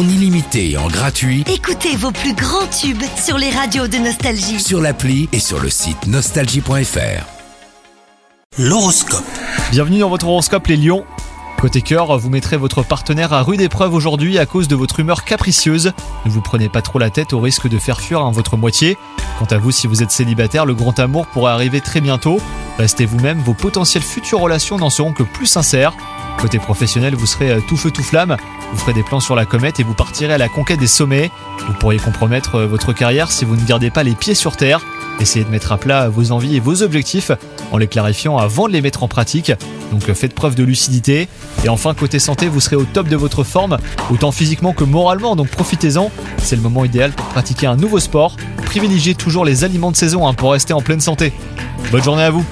en illimité et en gratuit Écoutez vos plus grands tubes sur les radios de Nostalgie. sur l'appli et sur le site nostalgie.fr. L'horoscope. Bienvenue dans votre horoscope les lions. Côté cœur, vous mettrez votre partenaire à rude épreuve aujourd'hui à cause de votre humeur capricieuse. Ne vous prenez pas trop la tête au risque de faire fuir hein, votre moitié. Quant à vous, si vous êtes célibataire, le grand amour pourrait arriver très bientôt. Restez vous-même, vos potentielles futures relations n'en seront que plus sincères. Côté professionnel, vous serez euh, tout feu tout flamme, vous ferez des plans sur la comète et vous partirez à la conquête des sommets. Vous pourriez compromettre euh, votre carrière si vous ne gardez pas les pieds sur terre. Essayez de mettre à plat vos envies et vos objectifs en les clarifiant avant de les mettre en pratique. Donc euh, faites preuve de lucidité. Et enfin, côté santé, vous serez au top de votre forme, autant physiquement que moralement, donc profitez-en. C'est le moment idéal pour pratiquer un nouveau sport. Privilégiez toujours les aliments de saison hein, pour rester en pleine santé. Bonne journée à vous